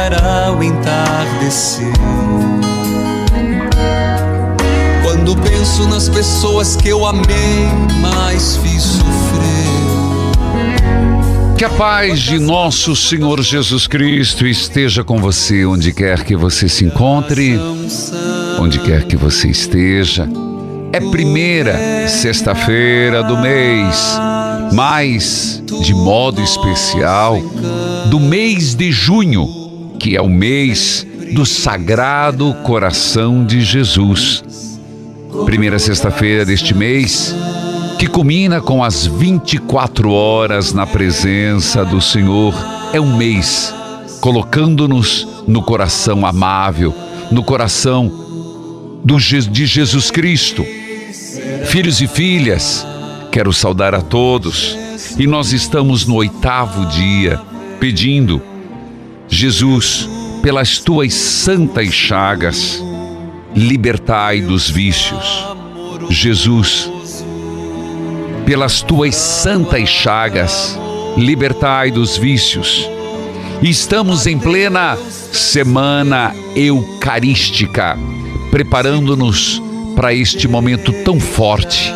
Chegará o entardecer. Quando penso nas pessoas que eu amei, mas fiz sofrer. Que a paz de nosso Senhor Jesus Cristo esteja com você onde quer que você se encontre, onde quer que você esteja. É primeira sexta-feira do mês, mas de modo especial do mês de junho, que é o mês do Sagrado Coração de Jesus. Primeira sexta-feira deste mês, que culmina com as 24 horas na presença do Senhor, é um mês colocando-nos no coração amável, no coração do, de Jesus Cristo. Filhos e filhas, quero saudar a todos e nós estamos no oitavo dia pedindo, Jesus, pelas tuas santas chagas, libertai dos vícios. Jesus, pelas tuas santas chagas, libertai dos vícios. Estamos em plena semana eucarística, preparando-nos para este momento tão forte,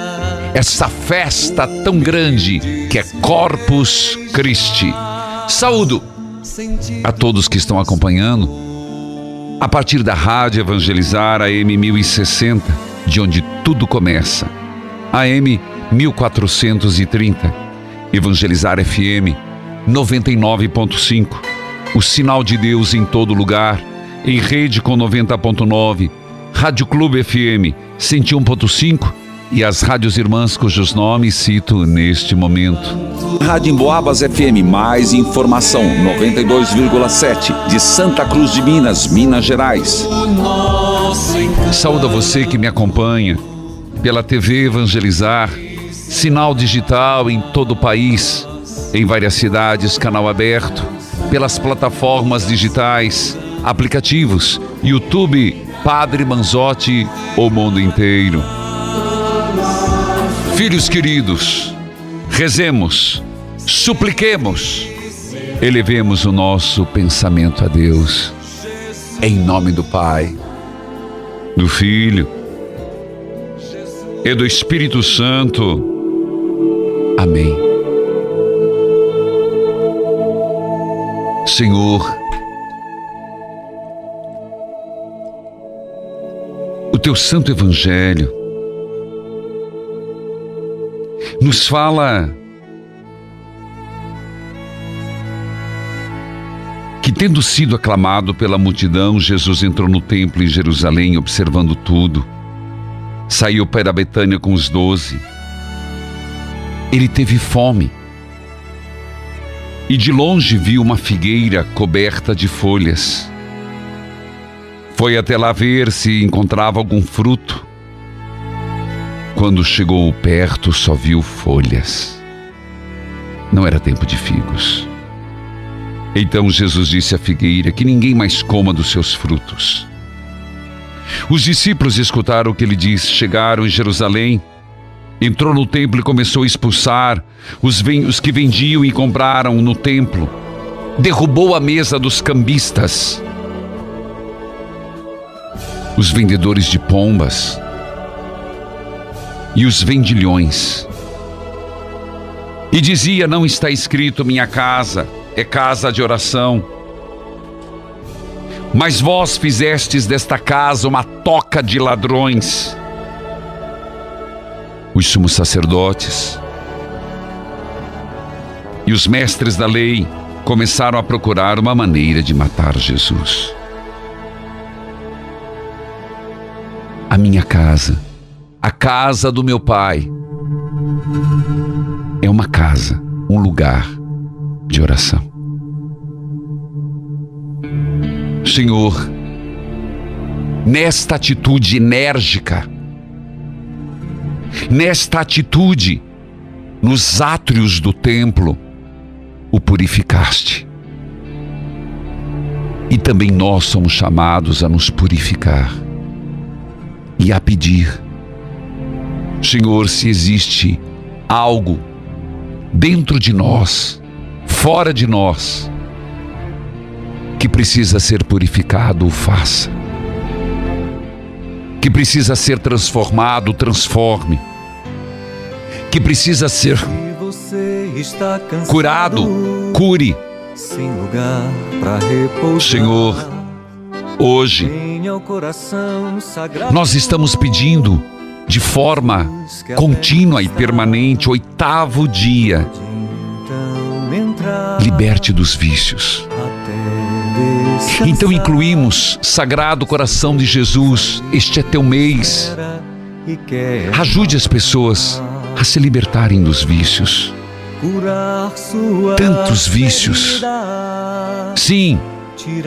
essa festa tão grande que é Corpus Christi. Saúdo a todos que estão acompanhando a partir da Rádio Evangelizar AM 1060, de onde tudo começa. AM 1430, Evangelizar FM 99.5, o sinal de Deus em todo lugar, em rede com 90.9, Rádio Clube FM 101.5 e as rádios irmãs cujos nomes cito neste momento. Rádio Emboabas FM, mais informação, 92,7, de Santa Cruz de Minas, Minas Gerais. Saúde a você que me acompanha pela TV Evangelizar, sinal digital em todo o país, em várias cidades, canal aberto, pelas plataformas digitais, aplicativos, YouTube, Padre Manzotti, o mundo inteiro. Filhos queridos, rezemos, supliquemos, elevemos o nosso pensamento a Deus, em nome do Pai, do Filho e do Espírito Santo. Amém. Senhor, o teu santo evangelho nos fala tendo sido aclamado pela multidão, Jesus entrou no templo em Jerusalém, observando tudo. Saiu para Betânia com os doze. Ele teve fome. E de longe viu uma figueira coberta de folhas. Foi até lá ver se encontrava algum fruto. Quando chegou perto, só viu folhas. Não era tempo de figos. Então Jesus disse à figueira que ninguém mais coma dos seus frutos. Os discípulos escutaram o que ele disse, chegaram em Jerusalém entrou no templo e começou a expulsar os, os que vendiam e compraram no templo. Derrubou a mesa dos cambistas, os vendedores de pombas e os vendilhões. E dizia: Não está escrito minha casa é casa de oração. Mas vós fizestes desta casa uma toca de ladrões. Os sumos sacerdotes e os mestres da lei começaram a procurar uma maneira de matar Jesus. A minha casa, a casa do meu pai, é uma casa, um lugar de oração. Senhor, nesta atitude enérgica, nesta atitude, nos átrios do templo, o purificaste. E também nós somos chamados a nos purificar e a pedir, Senhor, se existe algo dentro de nós, fora de nós, que precisa ser purificado, o faça. Que precisa ser transformado, transforme. Que precisa ser curado, cure. Senhor, hoje nós estamos pedindo de forma contínua e permanente, oitavo dia, liberte dos vícios. Então incluímos Sagrado Coração de Jesus, este é teu mês. Ajude as pessoas a se libertarem dos vícios. Tantos vícios. Sim,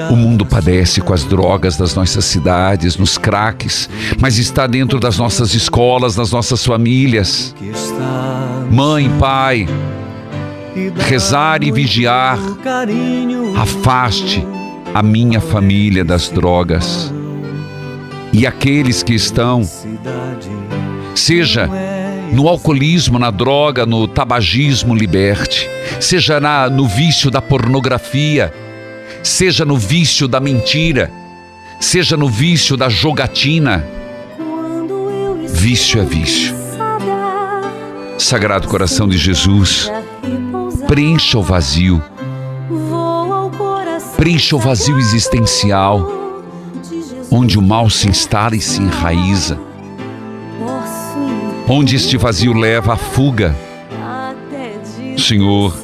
o mundo padece com as drogas das nossas cidades, nos craques, mas está dentro das nossas escolas, das nossas famílias. Mãe, pai, rezar e vigiar, afaste a minha família das drogas. E aqueles que estão, seja no alcoolismo, na droga, no tabagismo, liberte, seja na, no vício da pornografia, seja no vício da mentira, seja no vício da jogatina. Vício é vício. Sagrado coração de Jesus, preencha o vazio, preencha o vazio existencial, onde o mal se instala e se enraiza, onde este vazio leva à fuga. Senhor,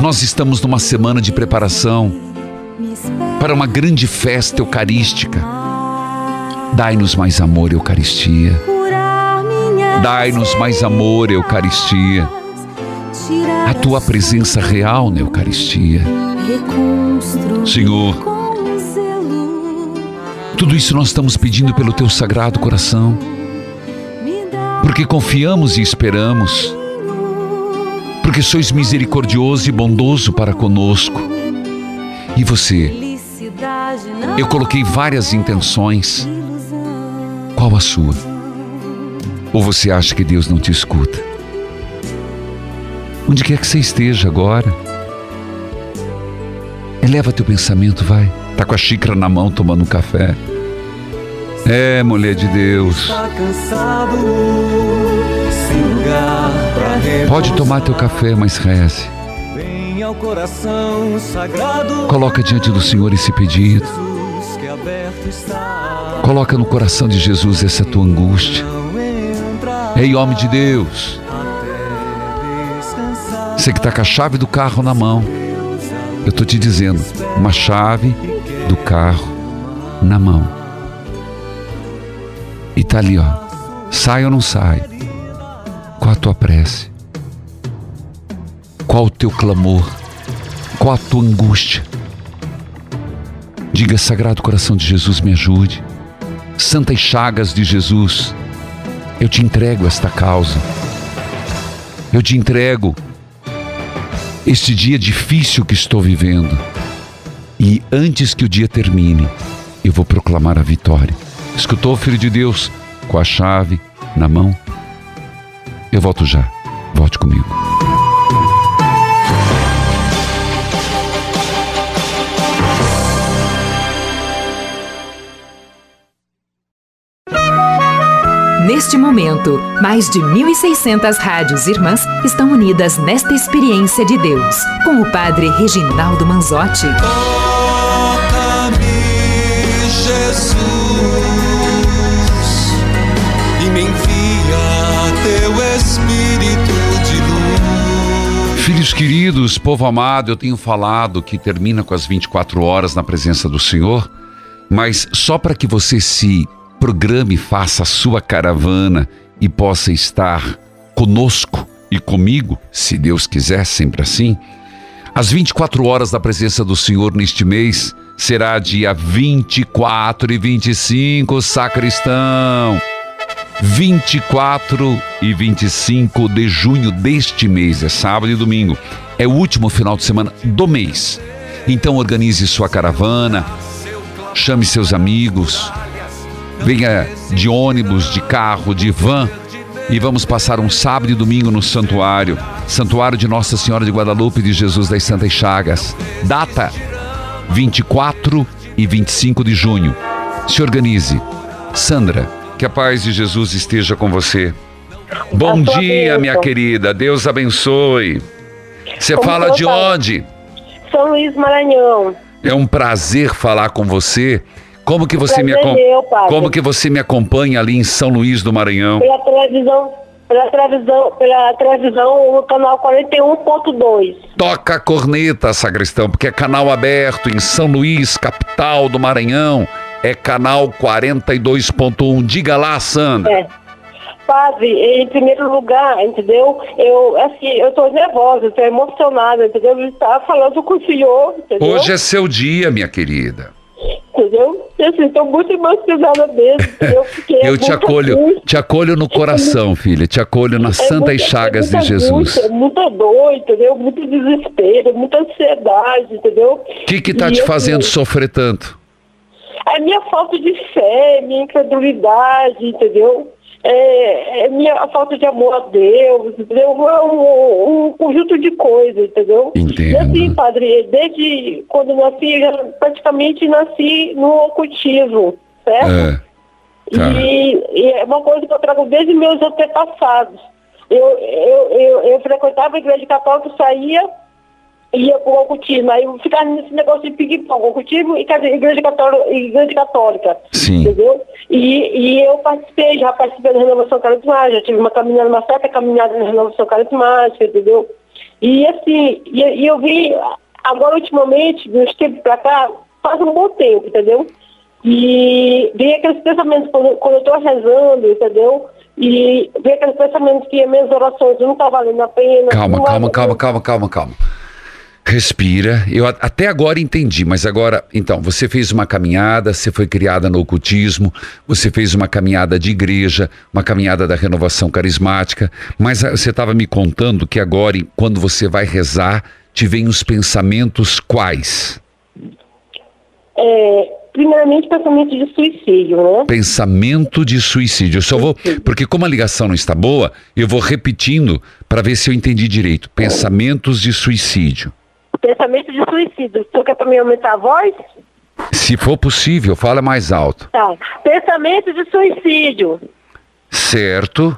nós estamos numa semana de preparação para uma grande festa eucarística. Dai-nos mais amor, Eucaristia. Dai-nos mais amor, Eucaristia a tua presença real na Eucaristia. Senhor, tudo isso nós estamos pedindo pelo teu sagrado coração, porque confiamos e esperamos, porque sois misericordioso e bondoso para conosco. E você? Eu coloquei várias intenções. Qual a sua? Ou você acha que Deus não te escuta? Onde quer que você esteja agora, eleva teu pensamento, vai. Tá com a xícara na mão tomando um café. É, mulher de Deus. Pode tomar teu café, mas reze. Coloca diante do Senhor esse pedido. Coloca no coração de Jesus essa tua angústia. Ei, homem de Deus. Você que está com a chave do carro na mão. Eu estou te dizendo, uma chave do carro na mão. E tá ali, ó. Sai ou não sai? Qual a tua prece? Qual o teu clamor? Qual a tua angústia? Diga, Sagrado Coração de Jesus, me ajude. Santas chagas de Jesus, eu te entrego esta causa. Eu te entrego este dia difícil que estou vivendo. E antes que o dia termine, eu vou proclamar a vitória. Escutou, filho de Deus, com a chave na mão? Eu volto já. Volte comigo. Neste momento, mais de 1.600 rádios irmãs estão unidas nesta experiência de Deus, com o Padre Reginaldo Manzotti. Toca-me, Jesus, e me envia teu Espírito de luz. Filhos queridos, povo amado, eu tenho falado que termina com as 24 horas na presença do Senhor, mas só para que você se programe, faça a sua caravana e possa estar conosco e comigo, se Deus quiser, sempre assim. As 24 horas da presença do Senhor neste mês será dia 24 e 25, sacristão. 24 e 25 de junho deste mês, é sábado e domingo. É o último final de semana do mês. Então organize sua caravana, chame seus amigos, venha de ônibus, de carro, de van e vamos passar um sábado e domingo no santuário, Santuário de Nossa Senhora de Guadalupe de Jesus das Santas Chagas. Data 24 e 25 de junho. Se organize. Sandra, que a paz de Jesus esteja com você. Bom dia, bênção. minha querida. Deus abençoe. Você Como fala de onde? São Luís Maranhão. É um prazer falar com você. Como que você me acom-. Como que você me acompanha ali em São Luís do Maranhão? Pela televisão, pela televisão, pela televisão, no canal 41.2. Toca a corneta, sacristão, porque é canal aberto em São Luís, capital do Maranhão. É canal 42.1. Diga lá, Sandra. É. Padre, em primeiro lugar, entendeu? Eu, assim, eu tô nervosa, eu tô emocionada, entendeu? Eu estava falando com o senhor, entendeu? Hoje é seu dia, minha querida. Entendeu? Assim, tô muito emocionada mesmo, entendeu? Porque é Eu te muita acolho, angústia, te acolho no coração, filha. Te acolho nas é santas muita- chagas é de Jesus. angústia, muita dor, entendeu? Muito desespero, muita ansiedade, entendeu? O que que tá E, te assim, fazendo sofrer tanto? É minha falta de fé, minha incredulidade, entendeu? É, é minha falta de amor a Deus, entendeu? É um, um conjunto de coisas, entendeu? Entendo. E assim, padre, desde quando nasci, eu já praticamente nasci no ocultismo, certo? É. Tá. E, e é uma coisa que eu trago desde meus antepassados. Eu, eu, eu, eu frequentava a igreja católica, saía ia pro ocultismo. Aí eu ficava nesse negócio de ping-pong, ocultismo e igreja católica, igreja católica. Sim. Entendeu? E, e eu participei, já participei da renovação carismática, já tive uma caminhada, uma certa caminhada na renovação carismática, entendeu? E assim, e, e eu vi, agora ultimamente, de uns tempos pra cá, faz um bom tempo, entendeu? E vem aqueles pensamentos quando, quando eu estou rezando, entendeu? E vem aqueles pensamentos que as minhas orações não estão valendo a pena. Calma, calma, calma, calma, calma, calma. Respira. Eu até agora entendi, mas agora, então, você fez uma caminhada, você foi criada no ocultismo, você fez uma caminhada de igreja, uma caminhada da renovação carismática, mas você estava me contando que agora, quando você vai rezar, te vêm os pensamentos quais? É, primeiramente, pensamento de suicídio, né? Pensamento de suicídio. Eu só vou, porque como a ligação não está boa, eu vou repetindo para ver se eu entendi direito. Pensamentos de suicídio. Pensamento de suicídio. O senhor quer para mim aumentar a voz? Se for possível, fala mais alto. Tá. Pensamento de suicídio, Certo?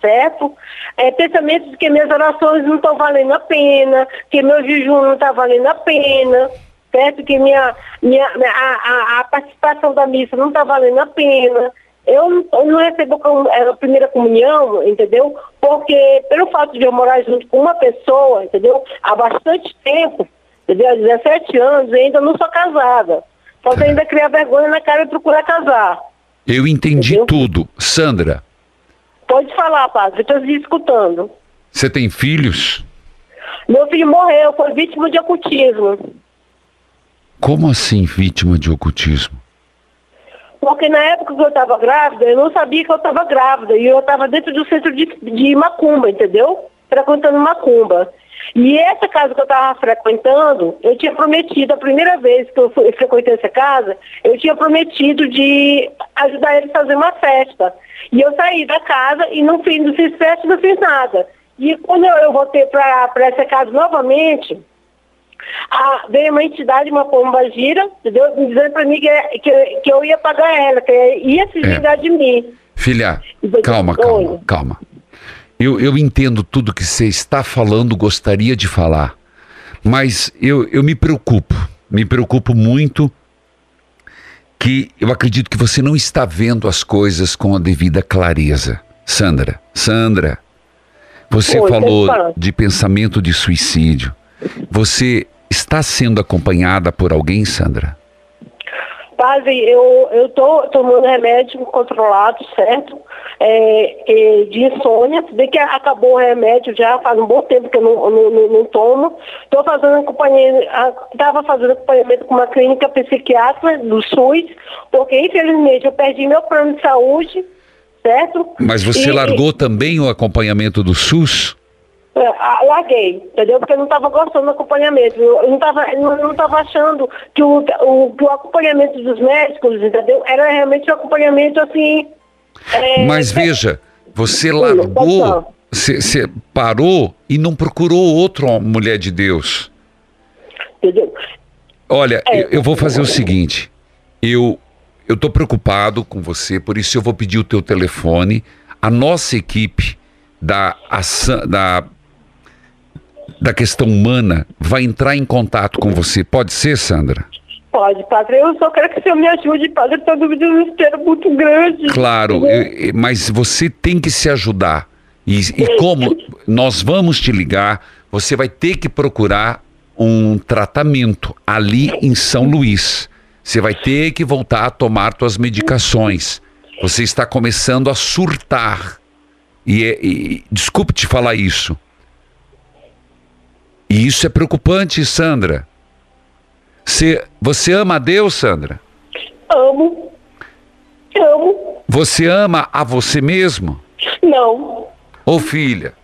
certo? É, pensamento de que minhas orações não estão valendo a pena, que meu jejum não está valendo a pena, certo? Que minha, minha, minha- a, a- a participação da missa não está valendo a pena. Eu não, eu não recebo é, a primeira comunhão, entendeu? Porque pelo fato de eu morar junto com uma pessoa, entendeu? Há bastante tempo, entendeu? Há 17 anos, eu ainda não sou casada. Falta ainda criar vergonha na cara e procurar casar. Eu entendi Entendeu? tudo. Sandra, Pode falar, padre, estou escutando. você tem filhos? Meu filho morreu, foi vítima de ocultismo. Como assim vítima de ocultismo? Porque na época que eu estava grávida, eu não sabia que eu estava grávida. E eu estava dentro do centro de, de macumba, entendeu? Frequentando macumba. E essa casa que eu estava frequentando, eu tinha prometido, a primeira vez que eu, fui, eu frequentei essa casa, eu tinha prometido de ajudar eles a fazer uma festa. E eu saí da casa e não fiz, não fiz festa, não fiz nada. E quando eu, eu voltei para essa casa novamente, a, veio uma entidade, uma pomba gira, entendeu? dizendo para mim que, que, que, eu ia pagar ela, que ia se vingar é. de mim. Filha, calma, calma, calma. Eu, eu entendo tudo que você está falando, gostaria de falar, mas eu, eu me preocupo, me preocupo muito que eu acredito que você não está vendo as coisas com a devida clareza. Sandra, Sandra, você Oi, falou de pensamento de suicídio. Você está sendo acompanhada por alguém, Sandra? Padre, eu tô tomando remédio controlado, certo? É, é, de insônia, desde que acabou o remédio já faz um bom tempo que eu não, não, não, não tomo. Estou fazendo acompanhamento, estava fazendo acompanhamento com uma clínica psiquiátrica do SUS, porque infelizmente eu perdi meu plano de saúde, certo? Mas você e, largou também o acompanhamento do SUS? É, larguei, entendeu? Porque eu não estava gostando do acompanhamento. Eu não estava não, não achando que o, o, que o acompanhamento dos médicos, entendeu? Era realmente um acompanhamento assim. É, Mas veja, você largou, você parou e não procurou outra mulher de Deus. Entendeu? Olha, é, eu, eu vou fazer o seguinte. Eu eu estou preocupado com você, por isso eu vou pedir o teu telefone. A nossa equipe da, da da questão humana vai entrar em contato com você. Pode ser, Sandra? Pode, padre. Eu só quero que o senhor me ajude, padre. Estou num desespero muito grande. Claro, eu, mas você tem que se ajudar. E, e como nós vamos te ligar, você vai ter que procurar um tratamento ali em São Luís. Você vai ter que voltar a tomar suas medicações. Você está começando a surtar. E, é, e desculpe te falar isso, e isso é preocupante, Sandra. Você, você ama a Deus, Sandra? Amo. Amo. Você ama a você mesmo? Não. Ô filha,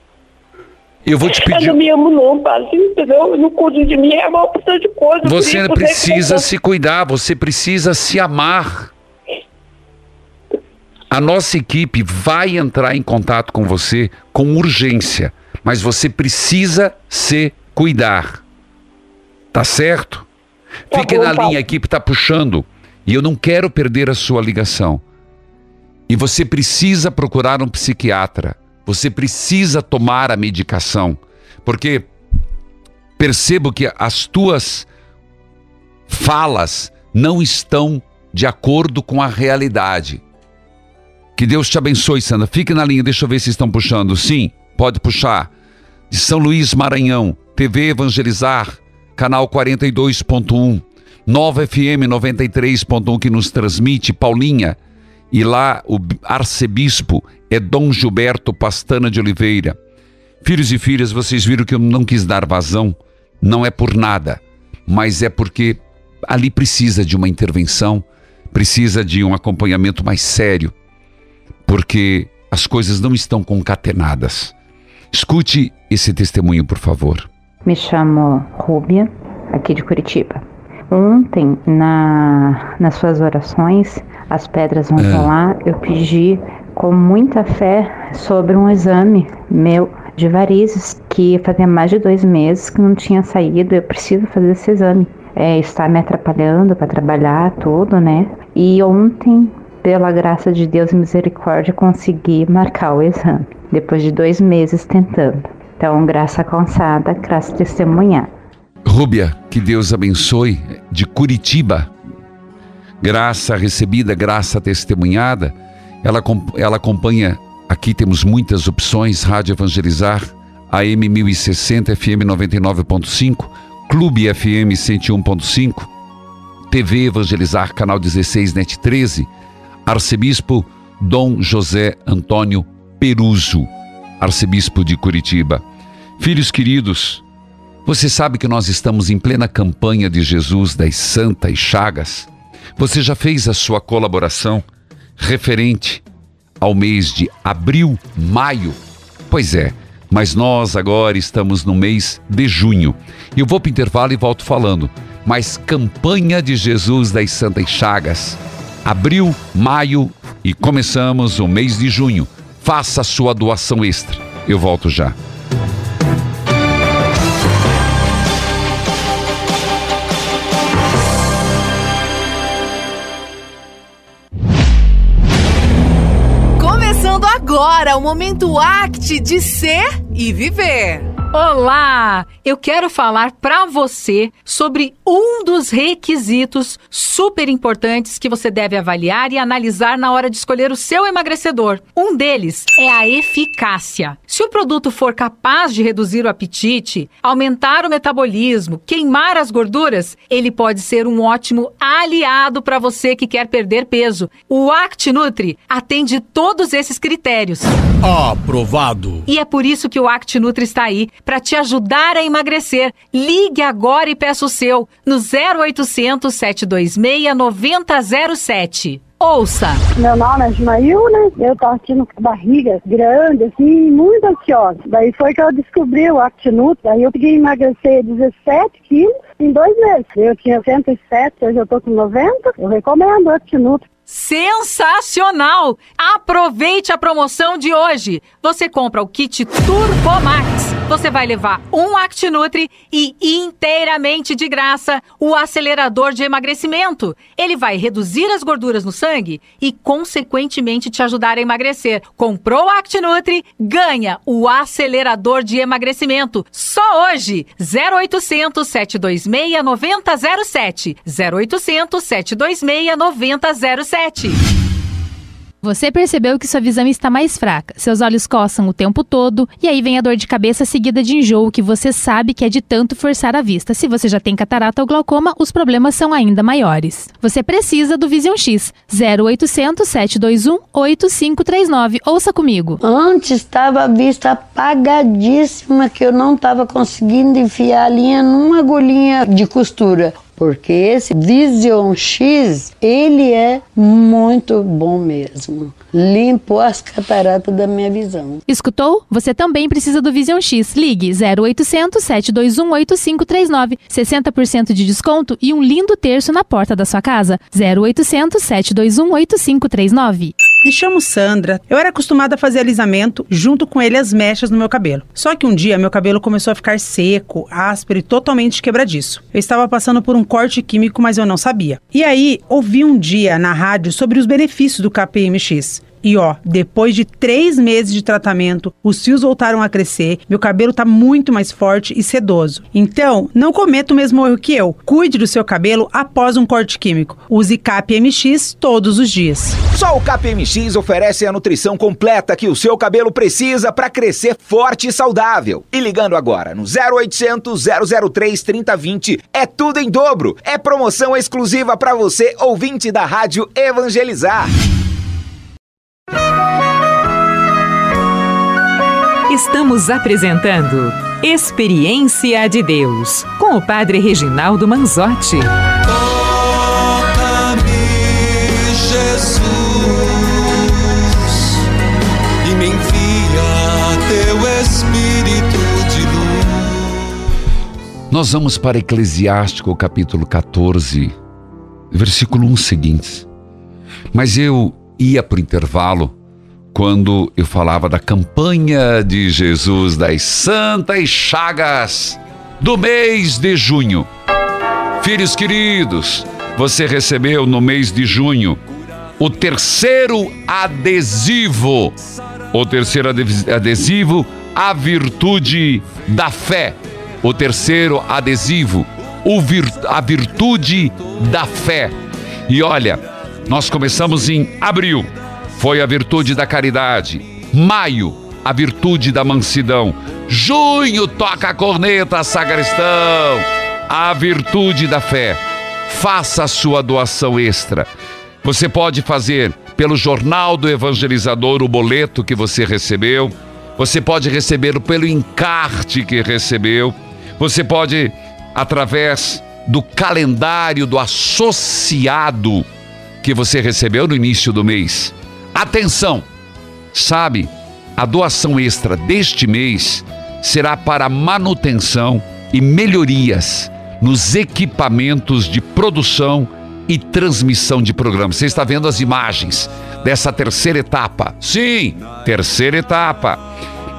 eu vou te pedir. Eu não me amo, não, padre. Entendeu? não cuido de mim, é uma opção de coisa. Você precisa se cuidar, você precisa se amar. A nossa equipe vai entrar em contato com você com urgência, mas você precisa se cuidar. Tá certo? Tá Fique na linha, a equipe está puxando. E eu não quero perder a sua ligação. E você precisa procurar um psiquiatra. Você precisa tomar a medicação. Porque percebo que as tuas falas não estão de acordo com a realidade. Que Deus te abençoe, Sandra. Fique na linha, deixa eu ver se estão puxando. Sim, pode puxar. De São Luís, Maranhão. TV Evangelizar, canal 42.1, Nova FM 93.1 que nos transmite, Paulinha. E lá o arcebispo é Dom Gilberto Pastana de Oliveira. Filhos e filhas, vocês viram que eu não quis dar vazão, não é por nada, mas é porque ali precisa de uma intervenção, precisa de um acompanhamento mais sério, porque as coisas não estão concatenadas. Escute esse testemunho, por favor. Me chamo Rúbia, aqui de Curitiba. Ontem, na, nas suas orações, as pedras vão é. rolar, eu pedi com muita fé sobre um exame meu de varizes, que fazia mais de dois meses que não tinha saído, eu preciso fazer esse exame. É, está me atrapalhando para trabalhar tudo, né? E ontem, pela graça de Deus e misericórdia, consegui marcar o exame, depois de dois meses tentando. Então, graça alcançada, graça testemunhar. Rúbia, que Deus abençoe, de Curitiba. Graça recebida, graça testemunhada. Ela, ela acompanha, aqui temos muitas opções, Rádio Evangelizar, AM 1060, FM 99.5, Clube FM 101.5, TV Evangelizar, canal 16, NET 13, Arcebispo Dom José Antônio Peruso, Arcebispo de Curitiba. Filhos queridos, você sabe que nós estamos em plena campanha de Jesus das Santas Chagas? Você já fez a sua colaboração referente ao mês de abril, maio? Pois é, Mas nós agora estamos no mês de junho. Eu vou para o intervalo e volto falando. Mas campanha de Jesus das Santas Chagas. Abril, maio e começamos o mês de junho. Faça sua doação extra. Eu volto já. Começando agora o momento ACT de ser e viver. Olá! Eu quero falar para você sobre um dos requisitos super importantes que você deve avaliar e analisar na hora de escolher o seu emagrecedor. Um deles é a eficácia. Se o produto for capaz de reduzir o apetite, aumentar o metabolismo, queimar as gorduras, ele pode ser um ótimo aliado para você que quer perder peso. O ActNutri atende todos esses critérios. Aprovado! E é por isso que o ActNutri está aí para te ajudar a emagrecer. Ligue agora e peça o seu no 0800 726 9007. Ouça! Meu nome é Ismaíl, Eu tô aqui com barriga grande, assim, muito ansiosa. Daí foi que eu descobri o Actinut, aí eu peguei emagrecer 17 quilos em dois meses. Eu tinha 107, hoje eu tô com 90. Eu recomendo o Actinut. Sensacional! Aproveite a promoção de hoje. Você compra o kit Turbo Max. Você vai levar um ActiNutri e inteiramente de graça o acelerador de emagrecimento. Ele vai reduzir as gorduras no sangue e consequentemente te ajudar a emagrecer. Comprou o ActiNutri, ganha o acelerador de emagrecimento. Só hoje. 0800 726 9007. 0800 726 9007. Você percebeu que sua visão está mais fraca, seus olhos coçam o tempo todo e aí vem a dor de cabeça seguida de enjoo que você sabe que é de tanto forçar a vista. Se você já tem catarata ou glaucoma, os problemas são ainda maiores. Você precisa do Vision X 0800 721 8539. Ouça comigo. Antes estava a vista apagadíssima que eu não estava conseguindo enfiar a linha numa agulhinha de costura porque esse Vision X, ele é muito bom mesmo. Limpou as cataratas da minha visão. Escutou? Você também precisa do Vision X. Ligue 0800 721 8539. 60% de desconto e um lindo terço na porta da sua casa. 0800 721 8539. Me chamo Sandra. Eu era acostumada a fazer alisamento junto com ele as mechas no meu cabelo. Só que um dia meu cabelo começou a ficar seco, áspero e totalmente quebradiço. Eu estava passando por um corte químico, mas eu não sabia. E aí, ouvi um dia na rádio sobre os benefícios do KPMX. E ó, depois de três meses de tratamento, os fios voltaram a crescer, meu cabelo tá muito mais forte e sedoso. Então, não cometa o mesmo erro que eu. Cuide do seu cabelo após um corte químico. Use KPMX todos os dias. Só o KPMX oferece a nutrição completa que o seu cabelo precisa para crescer forte e saudável. E ligando agora no 0800 003 3020 é tudo em dobro. É promoção exclusiva para você, ouvinte da Rádio Evangelizar. Estamos apresentando Experiência de Deus com o Padre Reginaldo Manzotti. Toca-me, Jesus, e me envia teu Espírito de luz. Nós vamos para Eclesiástico, capítulo 14, versículo 1 seguintes. Mas eu ia para o intervalo quando eu falava da campanha de Jesus das Santas Chagas do mês de junho. Filhos queridos, você recebeu no mês de junho o terceiro adesivo, o terceiro adesivo, a virtude da fé. O terceiro adesivo, a virtude da fé. E olha, nós começamos em abril foi a virtude da caridade. Maio, a virtude da mansidão. Junho, toca a corneta, sagristão. A virtude da fé. Faça a sua doação extra. Você pode fazer pelo Jornal do Evangelizador o boleto que você recebeu. Você pode receber pelo encarte que recebeu. Você pode, através do calendário do associado que você recebeu no início do mês. Atenção! Sabe a doação extra deste mês será para manutenção e melhorias nos equipamentos de produção e transmissão de programas. Você está vendo as imagens dessa terceira etapa? Sim, terceira etapa.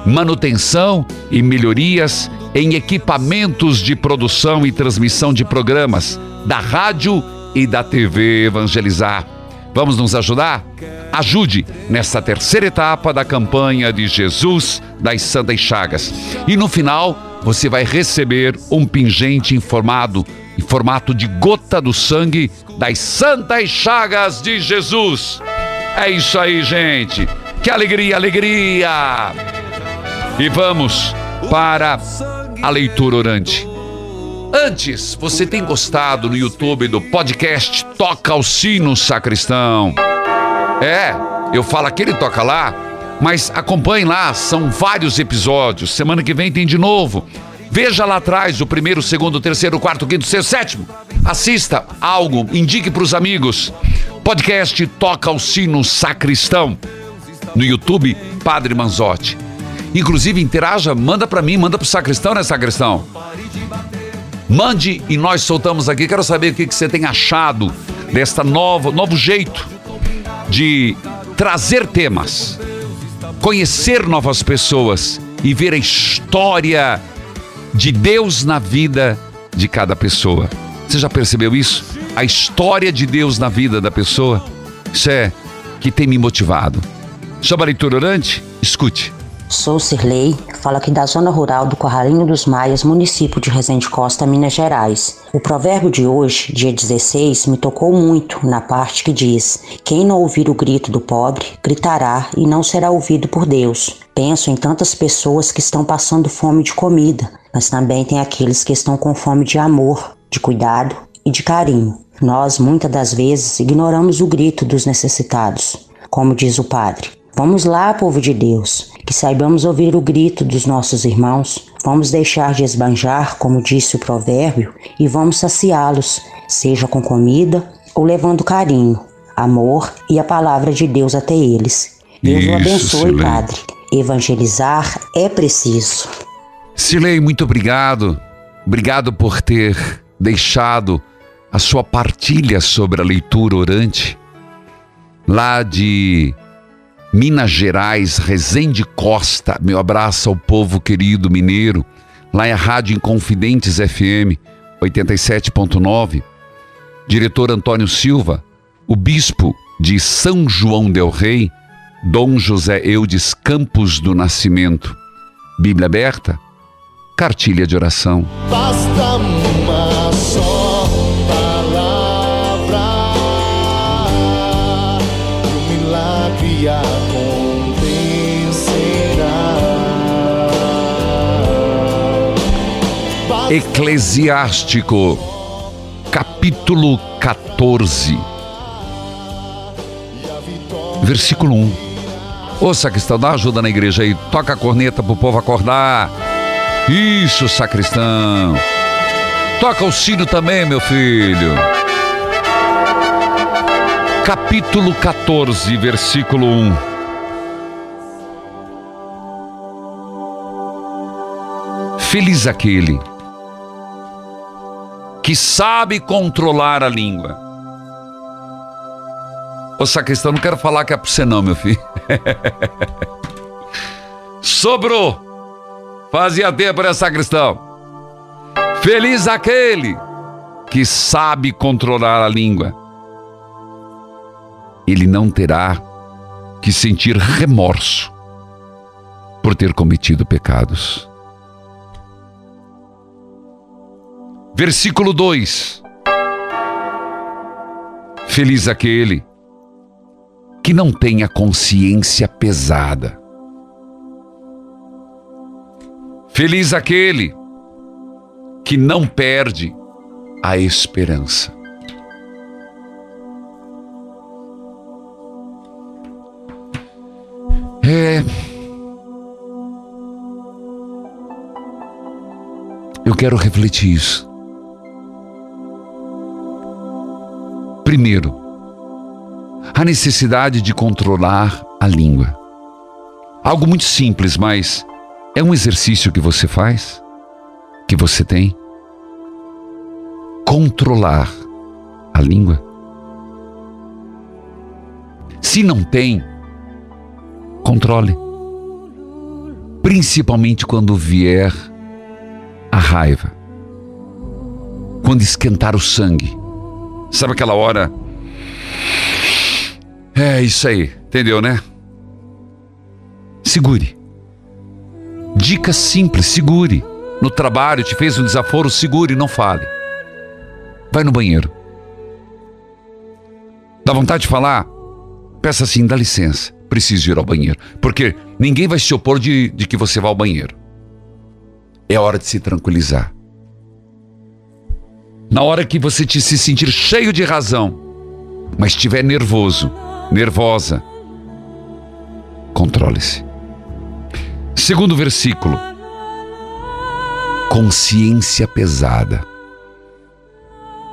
Manutenção e melhorias em equipamentos de produção e transmissão de programas da rádio e da TV Evangelizar. Vamos nos ajudar? Ajude nessa terceira etapa da campanha de Jesus das Santas Chagas. E no final, você vai receber um pingente informado em formato de gota do sangue das Santas Chagas de Jesus. É isso aí, gente. Que alegria, alegria! E vamos para a leitura orante. Antes, você tem gostado no YouTube do podcast Toca o Sino Sacristão? É, eu falo aquele toca lá, mas acompanhe lá, são vários episódios. Semana que vem tem de novo. Veja lá atrás o primeiro, segundo, terceiro, quarto, quinto, sexto, sétimo. Assista algo, indique para os amigos. Podcast Toca o Sino Sacristão. No YouTube, Padre Manzotti. Inclusive, interaja, manda para mim, manda para o sacristão, né, sacristão? Mande e nós soltamos aqui. Quero saber o que, que você tem achado desta nova, novo jeito de trazer temas, conhecer novas pessoas e ver a história de Deus na vida de cada pessoa. Você já percebeu isso? A história de Deus na vida da pessoa? Isso é que tem me motivado. Chama a leitura orante? Escute. Sou Cirlei, falo aqui da zona rural do Corralinho dos Maias, município de Resende Costa, Minas Gerais. O provérbio de hoje, dia 16, me tocou muito na parte que diz: Quem não ouvir o grito do pobre, gritará e não será ouvido por Deus. Penso em tantas pessoas que estão passando fome de comida, mas também tem aqueles que estão com fome de amor, de cuidado e de carinho. Nós, muitas das vezes, ignoramos o grito dos necessitados, como diz o padre. Vamos lá, povo de Deus, que saibamos ouvir o grito dos nossos irmãos. Vamos deixar de esbanjar, como disse o provérbio, e vamos saciá-los, seja com comida ou levando carinho, amor e a palavra de Deus até eles. Deus Isso, o abençoe. Padre. Evangelizar é preciso. Silei, muito obrigado. Obrigado por ter deixado a sua partilha sobre a leitura orante lá de Minas Gerais, Resende Costa. Meu abraço ao povo querido mineiro. Lá é a Rádio Inconfidentes FM 87.9. Diretor Antônio Silva, o bispo de São João del Rei, Dom José Eudes Campos do Nascimento. Bíblia aberta, cartilha de oração. Basta acontecerá. Eclesiástico, capítulo 14, versículo 1. Ô sacristão, dá ajuda na igreja aí, toca a corneta pro povo acordar. Isso, sacristão. Toca o sino também, meu filho. Capítulo 14, versículo 1. Feliz aquele que sabe controlar a língua. Ô sacristão, não quero falar que é pra você não, meu filho. Sobrou. Fazia tempo, né, sacristão? Feliz aquele que sabe controlar a língua. Ele não terá que sentir remorso por ter cometido pecados. Versículo 2: Feliz aquele que não tem a consciência pesada. Feliz aquele que não perde a esperança. É. Eu quero refletir isso. Primeiro, a necessidade de controlar a língua. Algo muito simples, mas é um exercício que você faz, que você tem. Controlar a língua. Se não tem, controle. Principalmente quando vier a raiva. Quando esquentar o sangue. Sabe aquela hora? É isso aí, entendeu, né? Segure. Dica simples, segure. No trabalho te fez um desaforo, segure, não fale. Vai no banheiro. Dá vontade de falar? Peça assim, dá licença, preciso ir ao banheiro. Porque ninguém vai se opor de, de que você vá ao banheiro. É hora de se tranquilizar. Na hora que você te se sentir cheio de razão, mas estiver nervoso, nervosa, controle-se. Segundo versículo. Consciência pesada.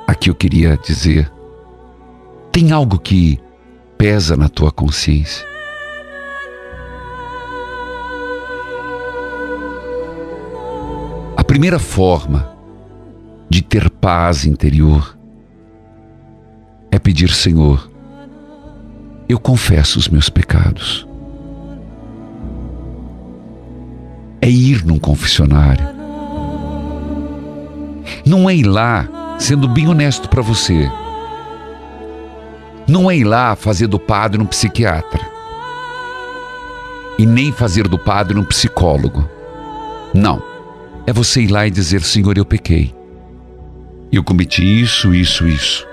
Aqui eu queria dizer: tem algo que pesa na tua consciência? Primeira forma de ter paz interior é pedir, Senhor, eu confesso os meus pecados. É ir num confessionário. Não é ir lá, sendo bem honesto para você. Não é ir lá fazer do padre um psiquiatra. E nem fazer do padre um psicólogo. Não. É você ir lá e dizer: Senhor, eu pequei. Eu cometi isso, isso, isso.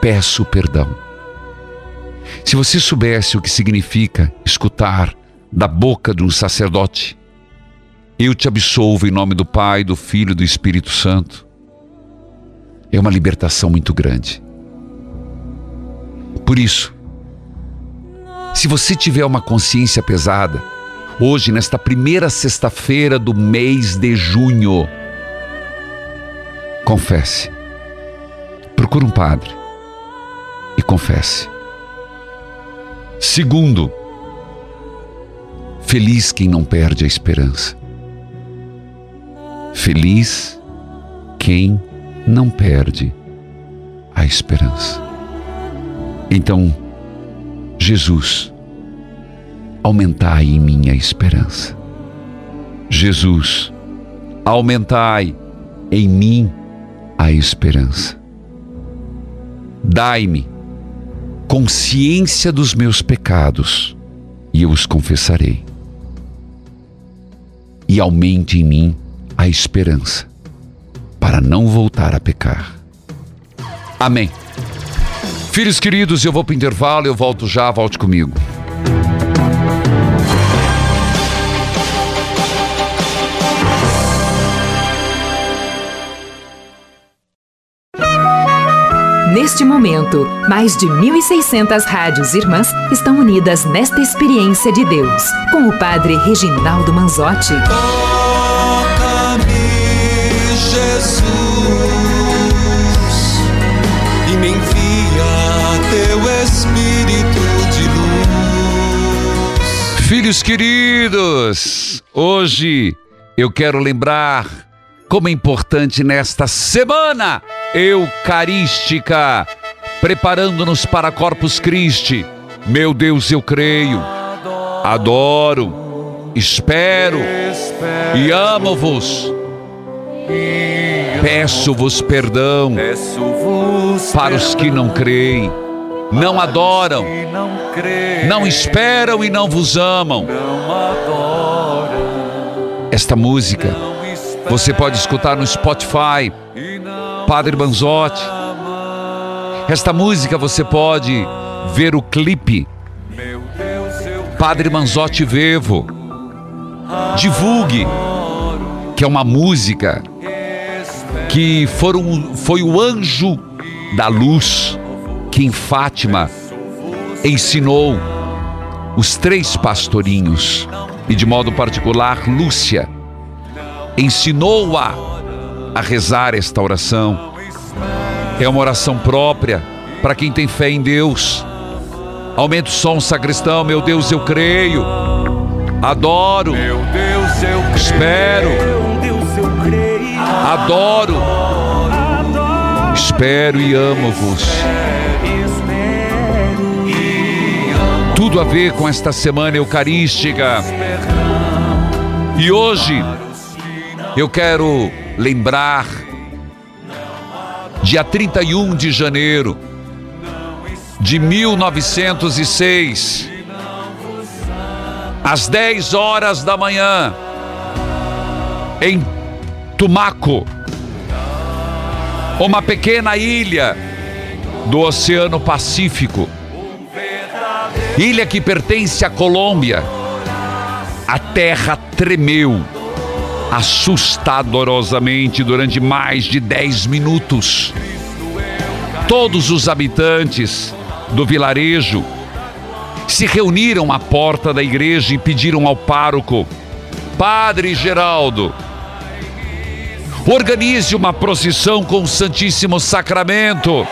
Peço perdão. Se você soubesse o que significa escutar da boca de um sacerdote, eu te absolvo em nome do Pai, do Filho e do Espírito Santo. É uma libertação muito grande. Por isso, se você tiver uma consciência pesada, hoje, nesta primeira sexta-feira do mês de junho, confesse. Procure um padre e confesse. Segundo, feliz quem não perde a esperança. Feliz quem não perde a esperança. Então, Jesus, aumentai em mim a esperança. Jesus, aumentai em mim a esperança. Dai-me consciência dos meus pecados e eu os confessarei. E aumente em mim a esperança para não voltar a pecar. Amém. Filhos queridos, eu vou para o intervalo, eu volto já, volte comigo. Neste momento, mais de 1.600 rádios irmãs estão unidas nesta experiência de Deus, com o Padre Reginaldo Manzotti. Toca-me, Jesus, e me envia teu Espírito de luz. Filhos queridos, hoje eu quero lembrar como é importante nesta semana eucarística, preparando-nos para Corpus Christi. Meu Deus, eu creio, adoro, espero e amo-vos. Peço-vos perdão para os que não creem, não adoram, não esperam e não vos amam. Esta música você pode escutar no Spotify, Padre Manzotti. Esta música você pode ver o clipe. Padre Manzotti Vevo. Divulgue, que é uma música que foram, foi o anjo da luz que em Fátima ensinou os três pastorinhos e de modo particular Lúcia ensinou-a a rezar esta oração. É uma oração própria para quem tem fé em Deus. Aumenta o som, sacristão, meu Deus, eu creio. Adoro. Espero. Adoro. Espero e amo-vos. Tudo a ver com esta semana eucarística. E hoje eu quero lembrar, dia 31 de janeiro de 1906, às 10 horas da manhã, em Tumaco, uma pequena ilha do Oceano Pacífico, ilha que pertence à Colômbia. A terra tremeu assustadorosamente durante mais de 10 minutos. Todos os habitantes do vilarejo se reuniram à porta da igreja e pediram ao pároco: Padre Geraldo, organize uma procissão com o Santíssimo Sacramento.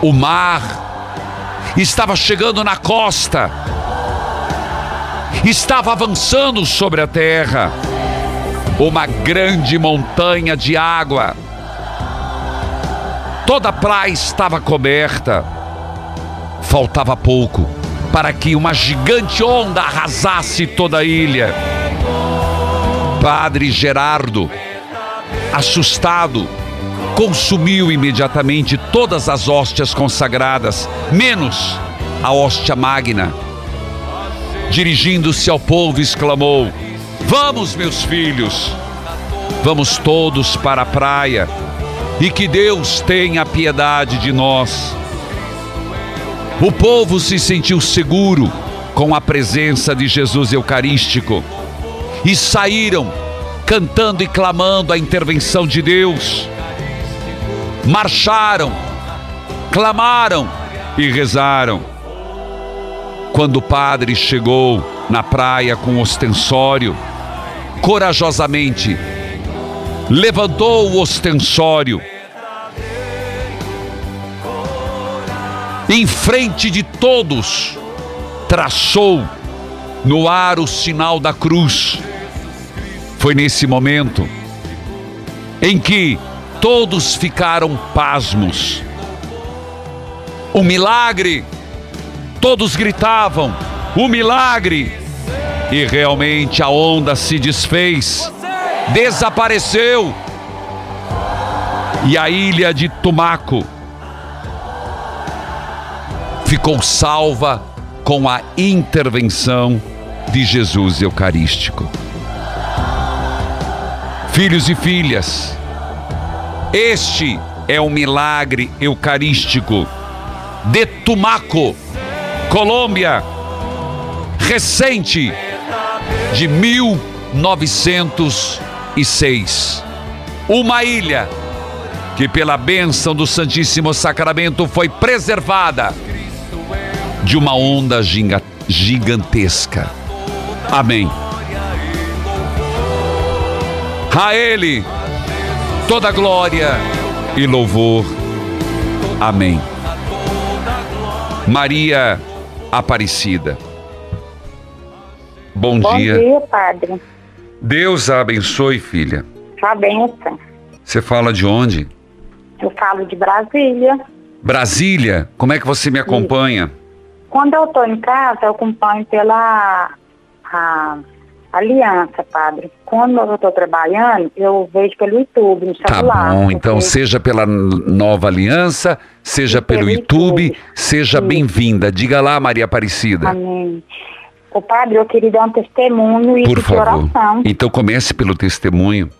O mar estava chegando na costa, estava avançando sobre a terra, uma grande montanha de água. Toda a praia estava coberta. Faltava pouco para que uma gigante onda arrasasse toda a ilha. Padre Gerardo, assustado, consumiu imediatamente todas as hóstias consagradas, menos a hóstia magna. Dirigindo-se ao povo, exclamou: Vamos, meus filhos, vamos todos para a praia e que Deus tenha piedade de nós. O povo se sentiu seguro com a presença de Jesus Eucarístico e saíram cantando e clamando a intervenção de Deus. Marcharam, clamaram e rezaram. Quando o padre chegou na praia com ostensório, corajosamente levantou o ostensório. Em frente de todos, traçou no ar o sinal da cruz. Foi nesse momento em que todos ficaram pasmos. O milagre, todos gritavam: o milagre! E realmente a onda se desfez desapareceu. E a ilha de Tumaco ficou salva com a intervenção de Jesus Eucarístico. Filhos e filhas, este é o milagre eucarístico de Tumaco, Colômbia, recente de 1906. Uma ilha que, pela bênção do Santíssimo Sacramento, foi preservada de uma onda gigantesca. Amém. A Ele toda glória e louvor. Amém. Maria Aparecida. Bom, Bom dia. dia, padre. Deus a abençoe, filha. Sua bênção. Você fala de onde? Eu falo de Brasília. Brasília. Como é que você me acompanha? Quando eu estou em casa, eu acompanho pela a, aliança, padre. Quando eu estou trabalhando, eu vejo pelo YouTube, no Tá celular. bom, então seja pela Nova Aliança, seja pelo YouTube, seja bem-vinda. Diga lá, Maria Aparecida. Amém. O padre, eu queria dar um testemunho e Por favor. oração. Então comece pelo testemunho.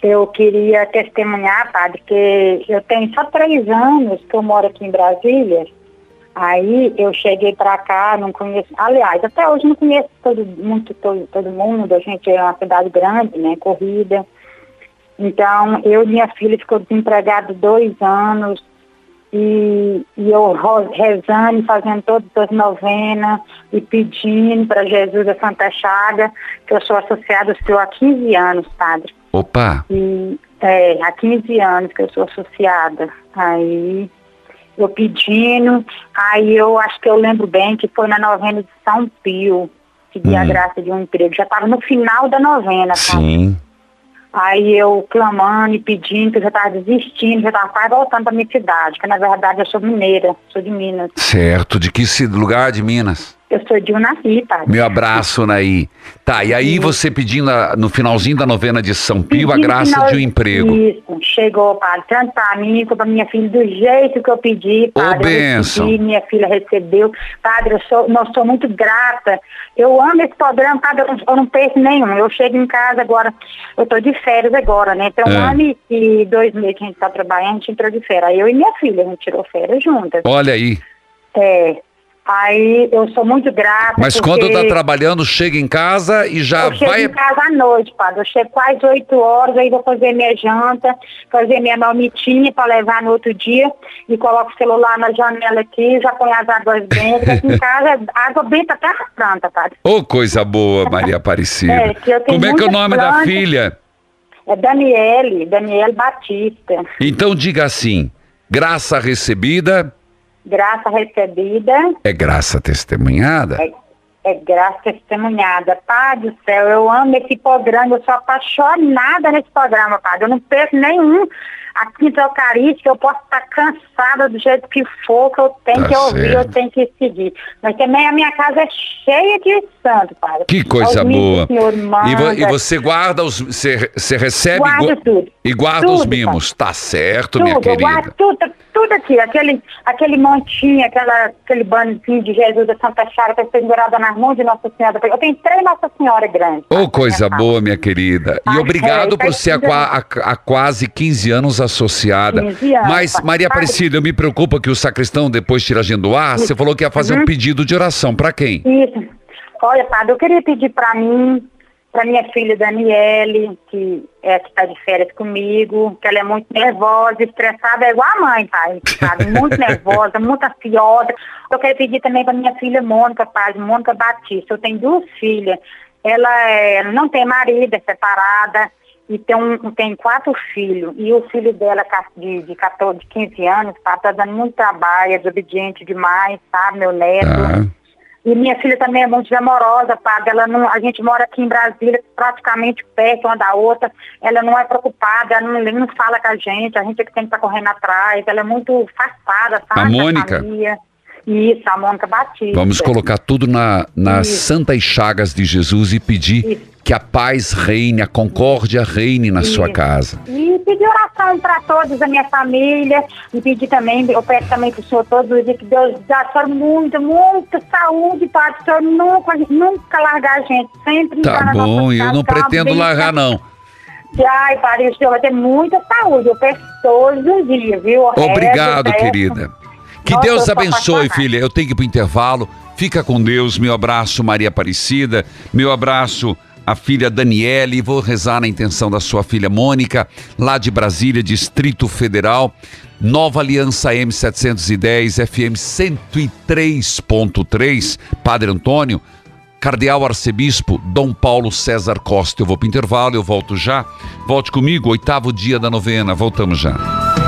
Eu queria testemunhar, padre, que eu tenho só três anos que eu moro aqui em Brasília. Aí eu cheguei pra cá, não conheço. Aliás, até hoje não conheço todo, muito todo, todo mundo. A gente é uma cidade grande, né? Corrida. Então, eu e minha filha ficou desempregada dois anos. E, e eu rezando, fazendo todas as novenas e pedindo para Jesus a Santa Chaga, que eu sou associada ao senhor há 15 anos, padre. Opa, E é, há 15 anos que eu sou associada. Aí eu pedindo, aí eu acho que eu lembro bem que foi na novena de São Pio. A Hum. graça de um emprego. Já estava no final da novena, sabe? Sim. Aí eu clamando e pedindo, que eu já estava desistindo, já estava quase voltando para minha cidade, que na verdade eu sou mineira, sou de Minas. Certo. De que lugar de Minas? Eu sou de Unaí, padre. Meu abraço, Naí. Tá, e aí você pedindo a- no finalzinho da novena de São Pio a Pedi graça final- de um emprego. Isso, chegou, padre, tanto para mim como para minha filha, do jeito que eu pedi, padre. eu bênção. recebi, minha filha recebeu. Padre, eu sou, eu sou muito grata. Eu amo esse programa, padre, eu não, eu não perco nenhum. Eu chego em casa agora, eu tô de férias agora, né? Então, um É. ano e- e dois meses que a gente tá trabalhando, a gente entrou de férias. Aí eu e minha filha, a gente tirou férias juntas. Olha aí. É. Aí eu sou muito grata. Mas quando tá trabalhando, chega em casa e já Eu chego vai. em casa à noite, padre. Eu chego quase 8 horas, aí vou fazer minha janta, fazer minha marmitinha para levar no outro dia e coloco o celular na janela aqui, já põe as águas bentas. Aqui em casa, água benta até as plantas, padre. Ô, coisa boa, Maria Aparecida. É, eu Como é que é o nome da filha? É Daniele, Daniele Batista. Então diga assim: graça recebida Graça recebida, é graça testemunhada. é, é graça testemunhada. Padre do céu, eu amo esse programa, eu sou apaixonada nesse programa, padre. Eu não perco nenhum. A quinta eucarística, eu posso estar cansada do jeito que for, que eu tenho Tá que ouvir, certo. eu tenho que seguir. Mas também a minha casa é cheia de santo, padre. Que coisa Os boa. que E, vo- e você guarda os. Você, você recebe Guardo gua- tudo. e guarda os Tudo, mimos. Tá certo, minha Tudo, eu querida. guardo tudo, tudo aqui, aquele, aquele mantinho, aquela, aquele banhozinho de Jesus da Santa Chara que foi pendurada nas mãos de Nossa Senhora. Eu tenho três Nossa Senhora grandes. Ô, coisa boa, minha querida. E Ah, obrigado é, por ser há, quase 15 anos associada. 15 anos, Mas. Maria Aparecida, eu me preocupa que o sacristão, depois tira a gente do ar, você falou que ia fazer um Uhum. pedido de oração. Pra quem? Isso. Olha, padre, eu queria pedir para mim, para minha filha Daniele, que é que está de férias comigo, que ela é muito nervosa, estressada, é igual a mãe, pai, sabe? Muito nervosa, muito ansiosa. Eu quero pedir também para minha filha Mônica, padre, Mônica Batista. Eu tenho duas filhas. Ela é, não tem marido, é separada. E tem, um, tem quatro filhos. E o filho dela, de, de 14, de 15 anos, tá, tá dando muito trabalho, é desobediente demais, sabe, meu neto. Tá. E minha filha também é muito amorosa, padre. Ela não, a gente mora aqui em Brasília, praticamente perto uma da outra. Ela não é preocupada, ela não, não fala com a gente, a gente é que tem que estar correndo atrás. Ela é muito afastada, sabe? A Mônica? família. Isso, a Mônica Batista. Vamos colocar tudo na, nas santas chagas de Jesus e pedir que a paz reine, a concórdia reine na sua Isso. casa. E pedir oração para todos da minha família. E pedir também, eu peço também para o senhor todos os dias que Deus dá o senhor muita, muita saúde, Padre. O senhor nunca, nunca largar a gente. Sempre Tá bom, eu casa, não pretendo largar, não. Ai, Padre, o senhor vai ter muita saúde. Eu peço todos os dias, viu? Obrigado, peço. querida. Que Nossa, eu Deus abençoe, filha. Eu tenho que ir pro intervalo. Fica com Deus. Meu abraço, Maria Aparecida. Meu abraço, a filha Daniele. Vou rezar na intenção da sua filha Mônica, lá de Brasília, Distrito Federal. Nova Aliança M710, FM 103.3, Padre Antônio. Cardeal Arcebispo Dom Paulo César Costa. Eu vou pro intervalo, eu volto já. Volte comigo, oitavo dia da novena. Voltamos já.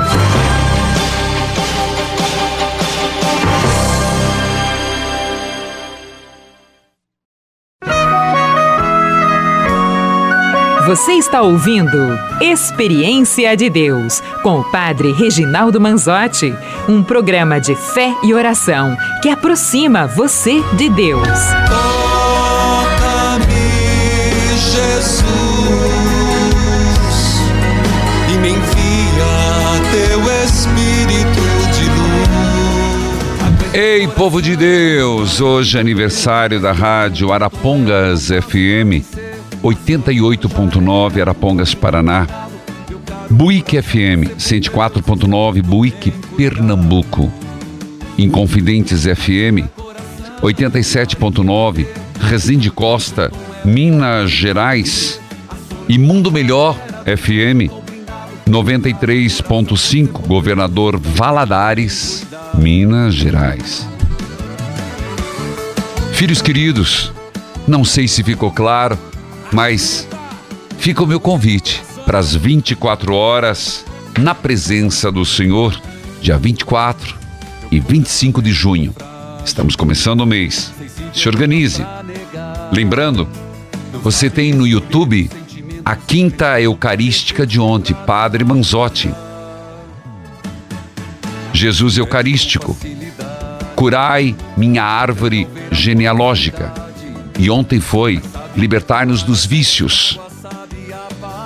Você está ouvindo Experiência de Deus com o Padre Reginaldo Manzotti, um programa de fé e oração que aproxima você de Deus. Toca-me, Jesus, e me envia teu Espírito de luz. Ei, povo de Deus! Hoje é aniversário da rádio Arapongas FM 88.9 Arapongas, Paraná. Buíque FM 104.9 Buíque, Pernambuco. Inconfidentes FM 87.9 Resende Costa, Minas Gerais. E Mundo Melhor FM 93.5 Governador Valadares, Minas Gerais. Filhos queridos, não sei se ficou claro, mas fica o meu convite para as 24 horas na presença do Senhor, dia 24 e 25 de junho. Estamos começando o mês. Se organize. Lembrando, você tem no YouTube a Quinta Eucarística de ontem, Padre Manzotti. Jesus Eucarístico. Curai minha árvore genealógica. E ontem foi libertar-nos dos vícios.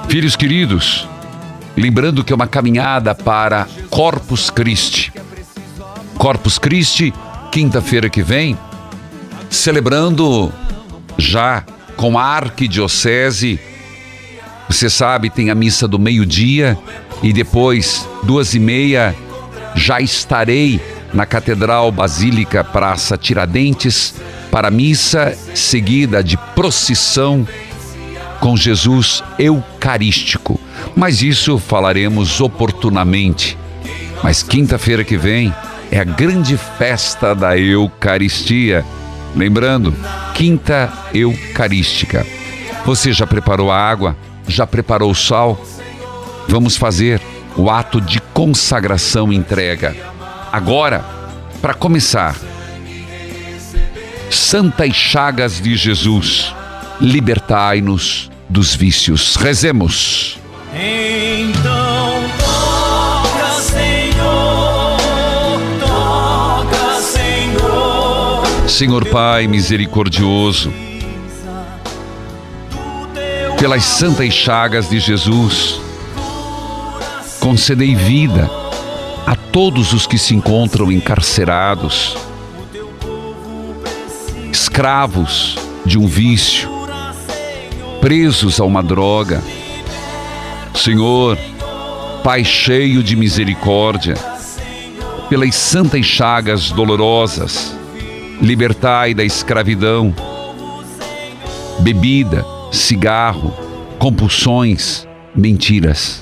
Filhos queridos, lembrando que é uma caminhada para Corpus Christi. Corpus Christi, quinta-feira que vem, celebrando já com a arquidiocese. Você sabe, tem a missa do meio-dia e depois, duas e meia, já estarei na Catedral Basílica Praça Tiradentes para a missa seguida de procissão com Jesus Eucarístico. Mas isso falaremos oportunamente. Mas quinta-feira que vem é a grande festa da Eucaristia. Lembrando, quinta Eucarística. Você já preparou a água? Já preparou o sal? Vamos fazer o ato de consagração entrega. Agora, para começar, Santas Chagas de Jesus, libertai-nos dos vícios. Rezemos. Então toca, Senhor, toca, Senhor. Senhor Pai misericordioso, pelas santas chagas de Jesus, concedei vida a todos os que se encontram encarcerados, escravos de um vício, presos a uma droga. Senhor, Pai cheio de misericórdia, pelas santas chagas dolorosas, libertai da escravidão, bebida, cigarro, compulsões, mentiras.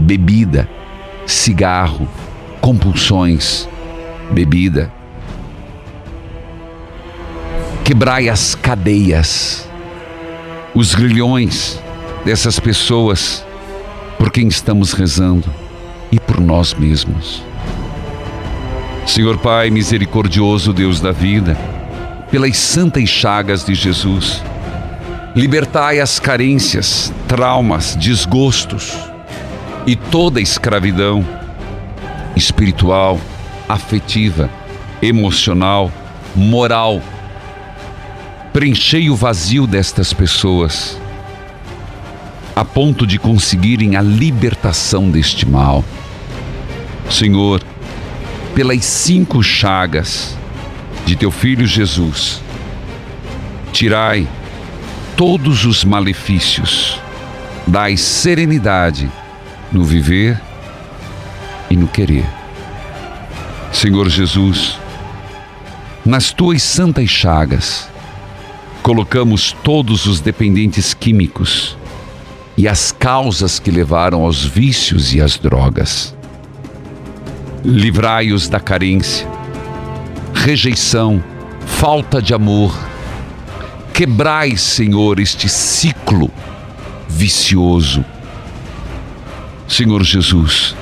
Bebida, cigarro, compulsões, bebida. Quebrai as cadeias, os grilhões dessas pessoas por quem estamos rezando e por nós mesmos. Senhor Pai misericordioso, Deus da vida, pelas santas chagas de Jesus, libertai as carências, traumas, desgostos e toda escravidão espiritual, afetiva, emocional, moral. Preenchei o vazio destas pessoas a ponto de conseguirem a libertação deste mal. Senhor, pelas cinco chagas de teu filho Jesus, tirai todos os malefícios, dai serenidade no viver e no querer. Senhor Jesus, nas tuas santas chagas, colocamos todos os dependentes químicos e as causas que levaram aos vícios e às drogas. Livrai-os da carência, rejeição, falta de amor. Quebrai, Senhor, este ciclo vicioso. Senhor Jesus,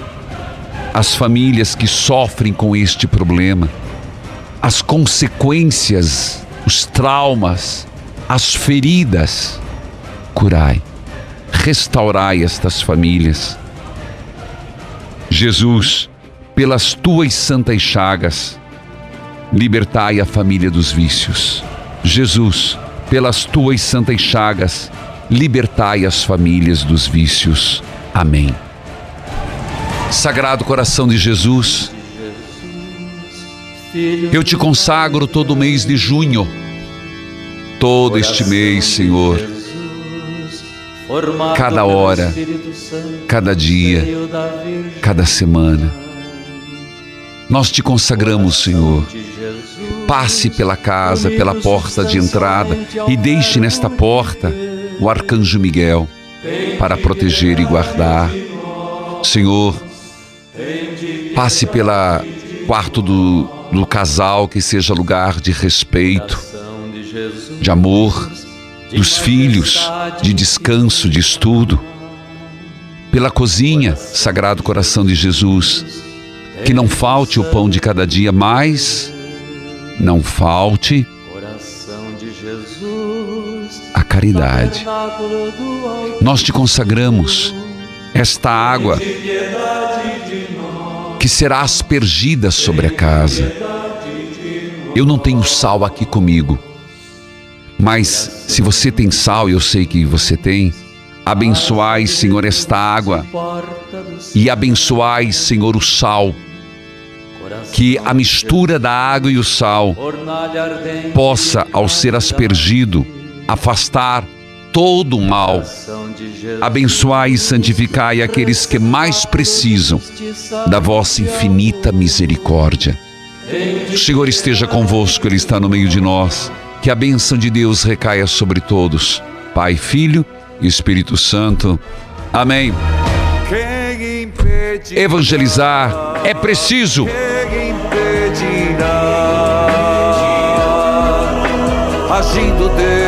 as famílias que sofrem com este problema, as consequências, os traumas, as feridas, curai, restaurai estas famílias. Jesus, pelas tuas santas chagas, libertai a família dos vícios. Jesus, pelas tuas santas chagas, libertai as famílias dos vícios. Amém. Sagrado coração de Jesus, eu te consagro todo mês de junho, todo este mês, Senhor, cada hora, cada dia, cada semana. Nós te consagramos, Senhor. Passe pela casa, pela porta de entrada e deixe nesta porta o arcanjo Miguel para proteger e guardar. Senhor, passe pela quarto do, do casal que seja lugar de respeito, de amor, dos filhos, de descanso, de estudo. Pela cozinha, Sagrado Coração de Jesus, que não falte o pão de cada dia, mas não falte a caridade. Nós te consagramos esta água que será aspergida sobre a casa. Eu não tenho sal aqui comigo, mas se você tem sal, eu sei que você tem, abençoai, Senhor, esta água e abençoai, Senhor, o sal. Que a mistura da água e o sal possa, ao ser aspergido, afastar todo o mal. Abençoai e santificai aqueles que mais precisam da vossa infinita misericórdia. O Senhor esteja convosco, Ele está no meio de nós. Que a bênção de Deus recaia sobre todos, Pai, Filho e Espírito Santo. Amém. Evangelizar é preciso. Agindo Deus,